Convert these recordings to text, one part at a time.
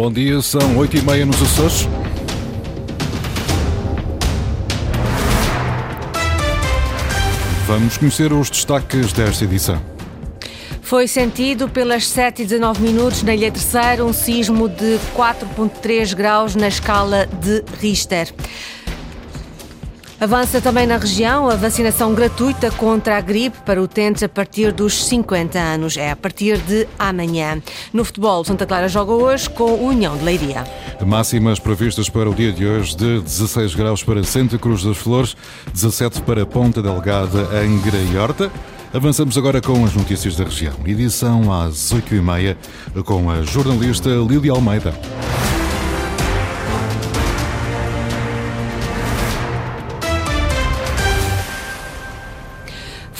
Bom dia, são 8 e meia nos Açores. Vamos conhecer os destaques desta edição. Foi sentido pelas 7 e 19 minutos na Ilha Terceira um sismo de 4.3 graus na escala de Richter. Avança também na região a vacinação gratuita contra a gripe para utentes a partir dos 50 anos. É a partir de amanhã. No futebol, Santa Clara joga hoje com o União de Leiria. Máximas previstas para o dia de hoje de 16 graus para Santa Cruz das Flores, 17 para Ponta Delgada em Graiorta. Avançamos agora com as notícias da região. Edição às 8h30 com a jornalista Lília Almeida.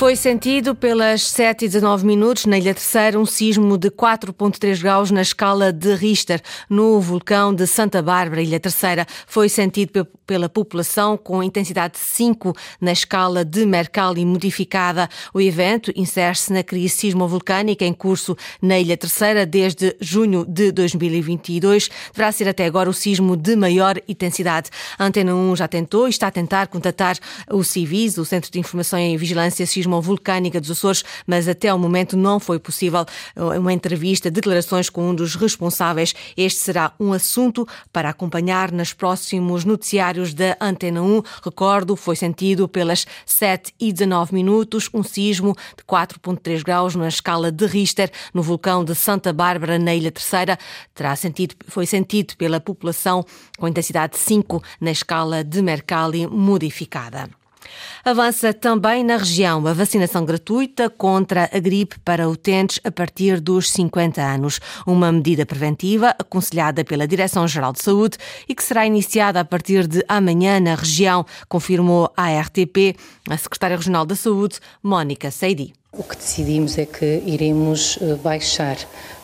Foi sentido pelas 7 e 19 minutos na Ilha Terceira um sismo de 4.3 graus na escala de Richter no vulcão de Santa Bárbara, Ilha Terceira. Foi sentido pela população com intensidade 5 na escala de Mercalli modificada. O evento insere-se na crise sismovolcânica em curso na Ilha Terceira desde junho de 2022. Deverá ser até agora o sismo de maior intensidade. A Antena 1 já tentou e está a tentar contatar o CIVIS, o Centro de Informação e Vigilância Sismo vulcânica dos Açores, mas até o momento não foi possível uma entrevista, declarações com um dos responsáveis. Este será um assunto para acompanhar nos próximos noticiários da Antena 1. Recordo, foi sentido pelas 7 e 19 minutos um sismo de 4.3 graus na escala de Richter no vulcão de Santa Bárbara, na Ilha Terceira. Terá sentido, foi sentido pela população com intensidade 5 na escala de Mercalli modificada. Avança também na região a vacinação gratuita contra a gripe para utentes a partir dos 50 anos. Uma medida preventiva aconselhada pela Direção-Geral de Saúde e que será iniciada a partir de amanhã na região, confirmou a RTP a Secretária Regional da Saúde, Mónica Seidi. O que decidimos é que iremos eh, baixar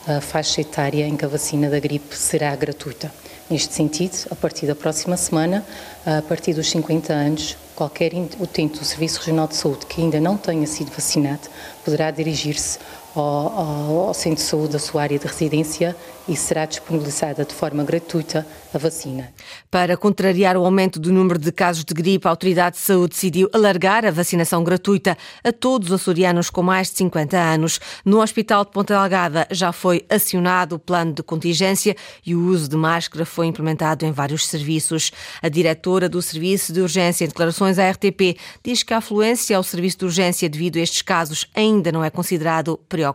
a faixa etária em que a vacina da gripe será gratuita. Neste sentido, a partir da próxima semana, a partir dos 50 anos, qualquer utente do Serviço Regional de Saúde que ainda não tenha sido vacinado poderá dirigir-se ao, ao, centro de saúde da sua área de residência e será disponibilizada de forma gratuita a vacina. Para contrariar o aumento do número de casos de gripe, a Autoridade de Saúde decidiu alargar a vacinação gratuita a todos os açorianos com mais de 50 anos. No Hospital de Ponta Delgada já foi acionado o plano de contingência e o uso de máscara foi implementado em vários serviços. A diretora do Serviço de Urgência em declarações à RTP diz que a afluência ao serviço de urgência devido a estes casos ainda não é considerado preocupante.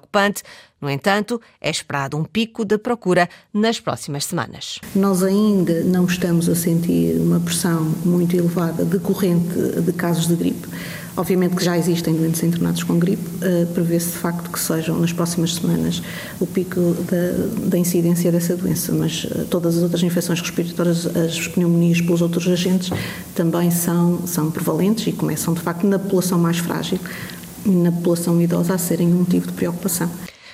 No entanto, é esperado um pico de procura nas próximas semanas. Nós ainda não estamos a sentir uma pressão muito elevada decorrente de casos de gripe. Obviamente que já existem doentes internados com gripe, uh, prevê-se de facto que sejam nas próximas semanas o pico da, da incidência dessa doença, mas uh, todas as outras infecções respiratórias, as pneumonias pelos outros agentes, também são, são prevalentes e começam de facto na população mais frágil na população idosa a serem um motivo de preocupação.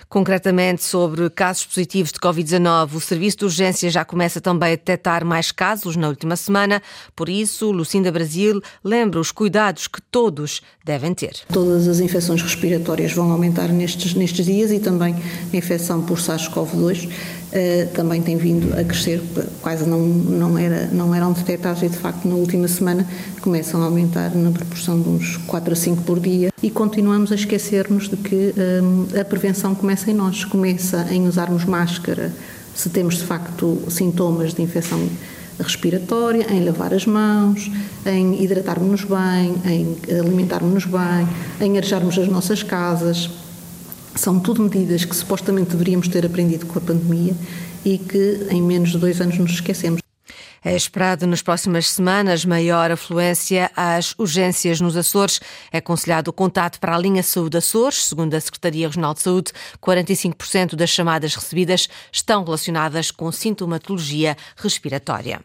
Concretamente sobre casos positivos de Covid-19, o Serviço de Urgência já começa também a detectar mais casos na última semana. Por isso, Lucinda Brasil lembra os cuidados que todos devem ter. Todas as infecções respiratórias vão aumentar nestes, nestes dias e também a infecção por SARS-CoV-2 uh, também tem vindo a crescer, quase não, não, era, não eram detectados e de facto na última semana começam a aumentar na proporção de uns 4 a 5 por dia e continuamos a esquecer-nos de que um, a prevenção começa em nós, começa em usarmos máscara se temos de facto sintomas de infecção respiratória, em lavar as mãos, em hidratarmos-nos bem, em alimentarmos-nos bem, em arejarmos as nossas casas. São tudo medidas que supostamente deveríamos ter aprendido com a pandemia e que em menos de dois anos nos esquecemos. É esperado nas próximas semanas maior afluência às urgências nos Açores. É aconselhado o contato para a linha Saúde Açores. Segundo a Secretaria Regional de Saúde, 45% das chamadas recebidas estão relacionadas com sintomatologia respiratória.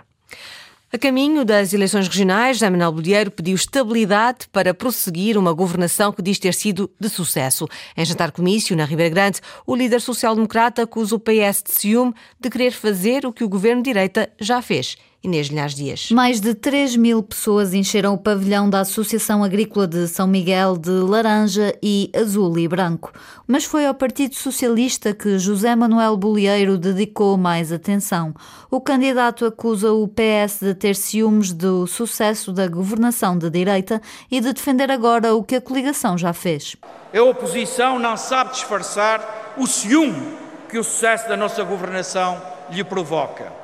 A caminho das eleições regionais, José Manuel Bolheiro pediu estabilidade para prosseguir uma governação que diz ter sido de sucesso. Em jantar comício, na Ribeira Grande, o líder social-democrata acusa o PS de ciúme de querer fazer o que o governo de direita já fez Inês Linhares Dias. Mais de 3 mil pessoas encheram o pavilhão da Associação Agrícola de São Miguel de laranja e azul e branco. Mas foi ao Partido Socialista que José Manuel Bolieiro dedicou mais atenção. O candidato acusa o PS de ter ciúmes do sucesso da governação de direita e de defender agora o que a coligação já fez. A oposição não sabe disfarçar o ciúme que o sucesso da nossa governação lhe provoca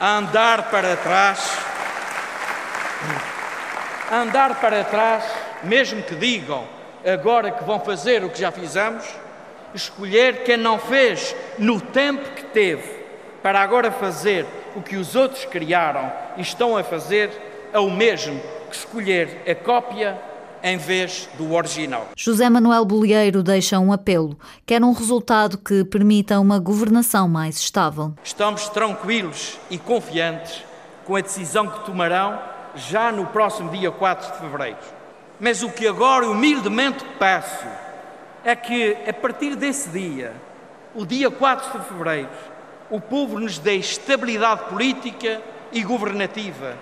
a andar para trás, a andar para trás, mesmo que digam agora que vão fazer o que já fizemos, escolher quem não fez no tempo que teve para agora fazer o que os outros criaram e estão a fazer, é o mesmo que escolher a cópia em vez do original. José Manuel Bolieiro deixa um apelo. Quer um resultado que permita uma governação mais estável. Estamos tranquilos e confiantes com a decisão que tomarão já no próximo dia 4 de fevereiro. Mas o que agora humildemente peço é que, a partir desse dia, o dia 4 de fevereiro, o povo nos dê estabilidade política e governativa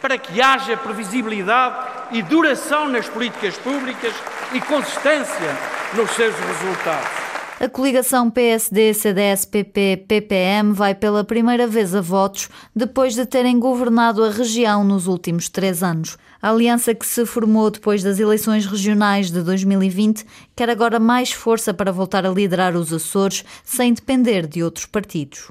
para que haja previsibilidade e duração nas políticas públicas e consistência nos seus resultados. A coligação PSD, CDS, PP, PPM vai pela primeira vez a votos depois de terem governado a região nos últimos três anos. A aliança que se formou depois das eleições regionais de 2020 quer agora mais força para voltar a liderar os Açores sem depender de outros partidos.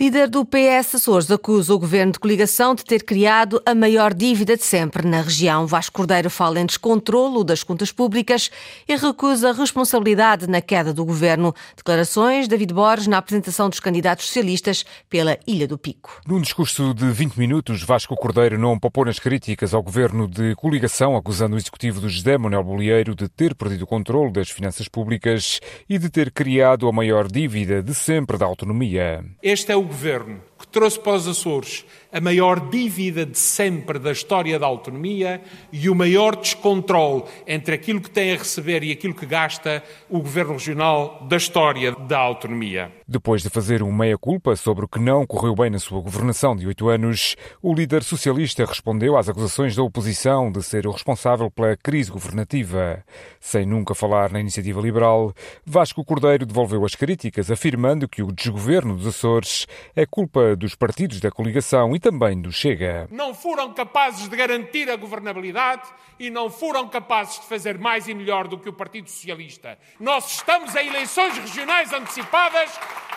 Líder do PS Açores acusa o governo de coligação de ter criado a maior dívida de sempre na região. Vasco Cordeiro fala em descontrolo das contas públicas e recusa responsabilidade na queda do governo. Declarações David Borges na apresentação dos candidatos socialistas pela Ilha do Pico. Num discurso de 20 minutos, Vasco Cordeiro não poupou nas críticas ao governo de coligação, acusando o executivo do José Manuel Bolieiro de ter perdido o controle das finanças públicas e de ter criado a maior dívida de sempre da autonomia. Este é o governo que trouxe para os Açores a maior dívida de sempre da história da autonomia e o maior descontrole entre aquilo que tem a receber e aquilo que gasta o governo regional da história da autonomia. Depois de fazer um meia-culpa sobre o que não correu bem na sua governação de oito anos, o líder socialista respondeu às acusações da oposição de ser o responsável pela crise governativa. Sem nunca falar na iniciativa liberal, Vasco Cordeiro devolveu as críticas, afirmando que o desgoverno dos Açores é culpa dos partidos da coligação e também do Chega. Não foram capazes de garantir a governabilidade e não foram capazes de fazer mais e melhor do que o Partido Socialista. Nós estamos em eleições regionais antecipadas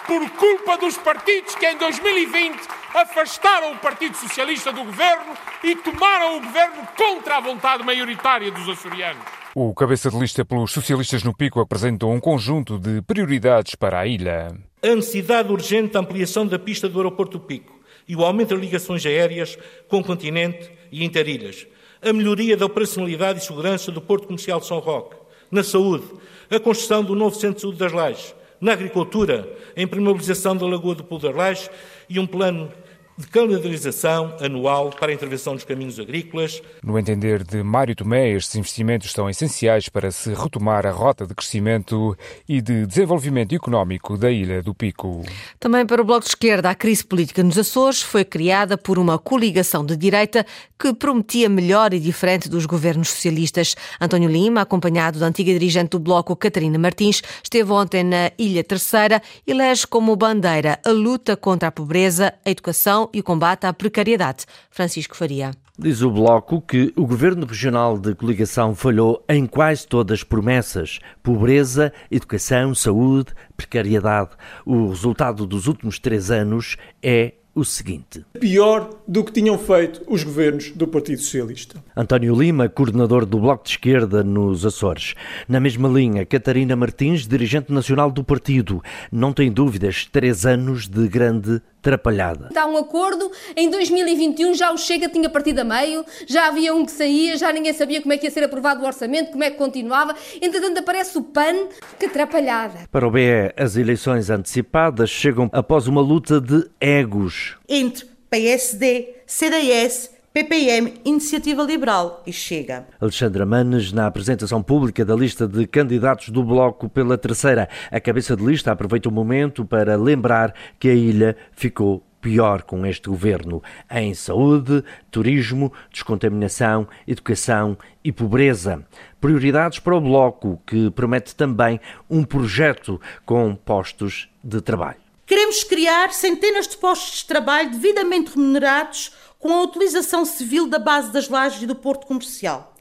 por culpa dos partidos que em 2020 afastaram o Partido Socialista do governo e tomaram o governo contra a vontade maioritária dos açorianos. O cabeça de lista pelos socialistas no Pico apresentou um conjunto de prioridades para a ilha. A necessidade urgente da ampliação da pista do aeroporto do Pico e o aumento das ligações aéreas com o continente e interilhas. A melhoria da operacionalidade e segurança do Porto Comercial de São Roque. Na saúde, a construção do novo Centro de Saúde das Lajes. Na agricultura, a impermeabilização da Lagoa do Pulo das Lajes e um plano de calendarização anual para a intervenção nos caminhos agrícolas. No entender de Mário Tomé, estes investimentos são essenciais para se retomar a rota de crescimento e de desenvolvimento económico da Ilha do Pico. Também para o Bloco de Esquerda, a crise política nos Açores foi criada por uma coligação de direita que prometia melhor e diferente dos governos socialistas. António Lima, acompanhado da antiga dirigente do Bloco, Catarina Martins, esteve ontem na Ilha Terceira e elege como bandeira a luta contra a pobreza, a educação e o combate à precariedade. Francisco Faria. Diz o Bloco que o Governo Regional de Coligação falhou em quase todas as promessas: pobreza, educação, saúde, precariedade. O resultado dos últimos três anos é o seguinte: pior do que tinham feito os governos do Partido Socialista. António Lima, coordenador do Bloco de Esquerda nos Açores. Na mesma linha, Catarina Martins, dirigente nacional do partido. Não tem dúvidas, três anos de grande atrapalhada. Está um acordo, em 2021 já o Chega tinha partido a meio, já havia um que saía, já ninguém sabia como é que ia ser aprovado o orçamento, como é que continuava. Entretanto, aparece o PAN, que atrapalhada. Para o BE, as eleições antecipadas chegam após uma luta de egos. Entre PSD, CDS, PPM, Iniciativa Liberal e Chega. Alexandra Manes, na apresentação pública da lista de candidatos do Bloco pela terceira, a cabeça de lista aproveita o momento para lembrar que a ilha ficou pior com este governo em saúde, turismo, descontaminação, educação e pobreza. Prioridades para o Bloco, que promete também um projeto com postos de trabalho. Queremos criar centenas de postos de trabalho devidamente remunerados com a utilização civil da base das lajes e do porto comercial.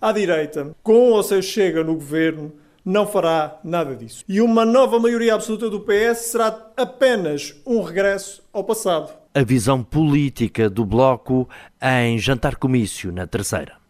À direita, com ou sem chega no governo, não fará nada disso. E uma nova maioria absoluta do PS será apenas um regresso ao passado. A visão política do Bloco em jantar comício na terceira.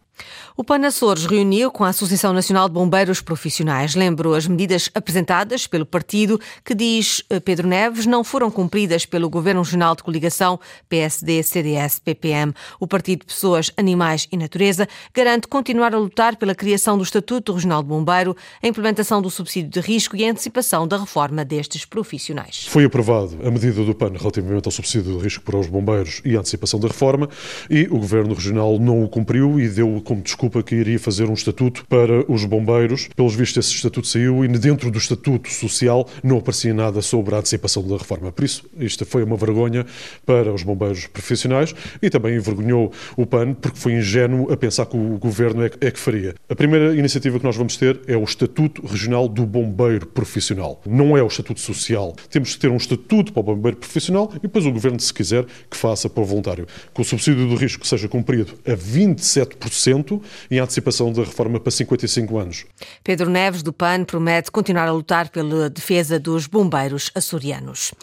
O PAN Açores reuniu com a Associação Nacional de Bombeiros Profissionais. Lembrou as medidas apresentadas pelo partido que diz eh, Pedro Neves não foram cumpridas pelo Governo Regional de Coligação PSD, CDS, PPM. O Partido Pessoas, Animais e Natureza garante continuar a lutar pela criação do Estatuto Regional de Bombeiro, a implementação do subsídio de risco e a antecipação da reforma destes profissionais. Foi aprovado a medida do PAN relativamente ao subsídio de risco para os bombeiros e a antecipação da reforma e o Governo Regional não o cumpriu e deu como desculpa que iria fazer um estatuto para os bombeiros. Pelos vistos, esse estatuto saiu e dentro do estatuto social não aparecia nada sobre a antecipação da reforma. Por isso, isto foi uma vergonha para os bombeiros profissionais e também envergonhou o PAN porque foi ingênuo a pensar que o governo é, é que faria. A primeira iniciativa que nós vamos ter é o Estatuto Regional do Bombeiro Profissional. Não é o Estatuto Social. Temos que ter um estatuto para o bombeiro profissional e depois o governo, se quiser, que faça para o voluntário. Que o subsídio do risco seja cumprido a 27% em antecipação da reforma para 55 anos. Pedro Neves, do PAN, promete continuar a lutar pela defesa dos bombeiros açorianos.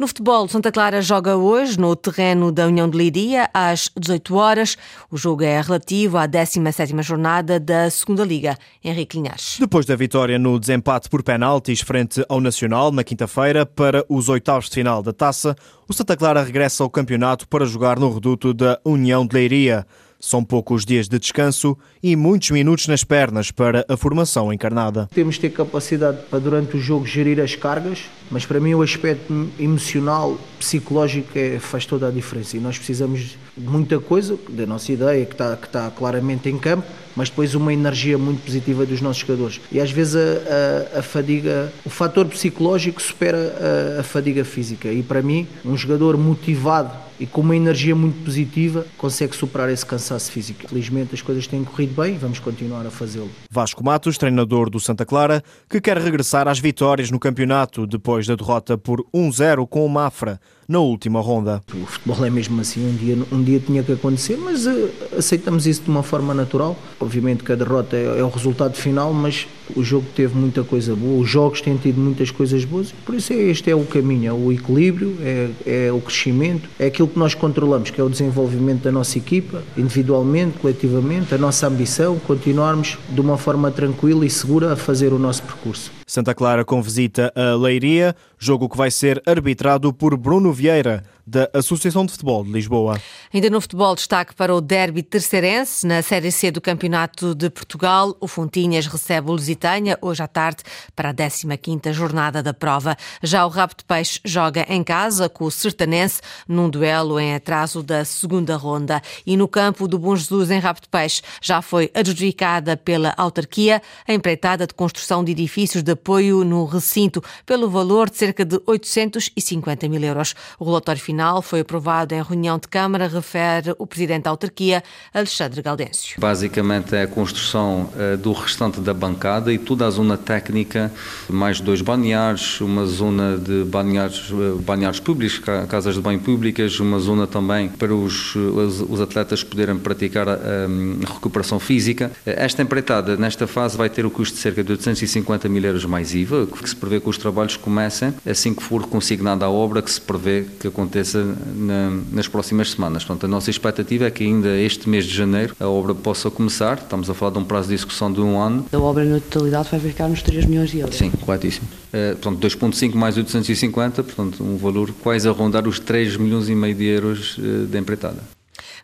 No futebol, Santa Clara joga hoje no terreno da União de Liria às 18 horas. O jogo é relativo à 17ª jornada da Segunda Liga. Henrique Linhares. Depois da vitória no desempate por penaltis frente ao Nacional na quinta-feira para os oitavos de final da Taça, o Santa Clara regressa ao campeonato para jogar no reduto da União de Leiria. São poucos dias de descanso e muitos minutos nas pernas para a formação encarnada. Temos de ter capacidade para, durante o jogo, gerir as cargas, mas para mim o aspecto emocional, psicológico é, faz toda a diferença e nós precisamos muita coisa, da nossa ideia, que está, que está claramente em campo, mas depois uma energia muito positiva dos nossos jogadores. E às vezes a, a, a fadiga, o fator psicológico supera a, a fadiga física e para mim, um jogador motivado e com uma energia muito positiva consegue superar esse cansaço físico. Felizmente as coisas têm corrido bem e vamos continuar a fazê-lo. Vasco Matos, treinador do Santa Clara, que quer regressar às vitórias no campeonato depois da derrota por 1-0 com o Mafra na última ronda. O futebol é mesmo assim, um dia, um dia tinha que acontecer, mas uh, aceitamos isso de uma forma natural. Obviamente que a derrota é, é, o resultado final, mas o jogo teve muita coisa boa, os jogos têm tido muitas coisas boas, por isso é, este é o caminho, é o equilíbrio, é, é o crescimento, é aquilo que nós controlamos, que é o desenvolvimento da nossa equipa, individualmente, coletivamente, a nossa ambição, continuarmos de uma forma tranquila e segura a fazer o nosso percurso. Santa Clara com visita a Leiria, jogo que vai ser arbitrado por Bruno Vieira, da Associação de Futebol de Lisboa. Ainda no futebol, destaque para o derby terceirense. Na Série C do Campeonato de Portugal, o Fontinhas recebe o Lusitânia hoje à tarde para a 15ª jornada da prova. Já o Rabo de Peixe joga em casa com o Sertanense num duelo em atraso da segunda ronda. E no campo do Bom Jesus, em Rabo de Peixe, já foi adjudicada pela autarquia a empreitada de construção de edifícios de apoio no recinto pelo valor de cerca de 850 mil euros. O relatório final foi aprovado em reunião de Câmara, refere o Presidente da Autarquia, Alexandre Gaudêncio. Basicamente é a construção uh, do restante da bancada e toda a zona técnica, mais dois balneares, uma zona de balneares, balneares públicos, casas de banho públicas, uma zona também para os, os, atletas poderem praticar a, a recuperação física. Esta empreitada, nesta fase, vai ter o custo de cerca de 850 mil euros mais IVA, que se prevê que os trabalhos comecem assim que for consignada a obra, que se prevê que aconteça aconteça na, nas próximas semanas. Portanto, a nossa expectativa é que ainda este mês de janeiro a obra possa começar. Estamos a falar de um prazo de execução de um ano. A obra na totalidade vai ficar nos 3 milhões de euros. Sim, corretíssimo. Uh, portanto, 2,5 mais 850, portanto, um valor quase a rondar os 3 milhões e meio de euros uh, de empreitada.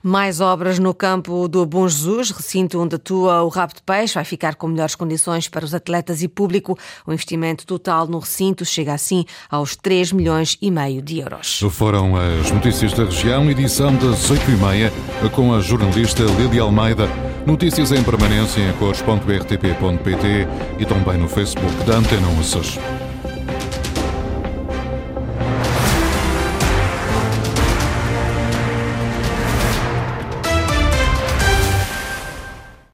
Mais obras no campo do Bom Jesus, recinto onde atua o Rabo de Peixe, vai ficar com melhores condições para os atletas e público. O investimento total no recinto chega assim aos 3 milhões e meio de euros. Foram as notícias da região, edição das 8h30, com a jornalista Lídia Almeida. Notícias em permanência em cores.rtp.pt e também no Facebook da Antena Açores.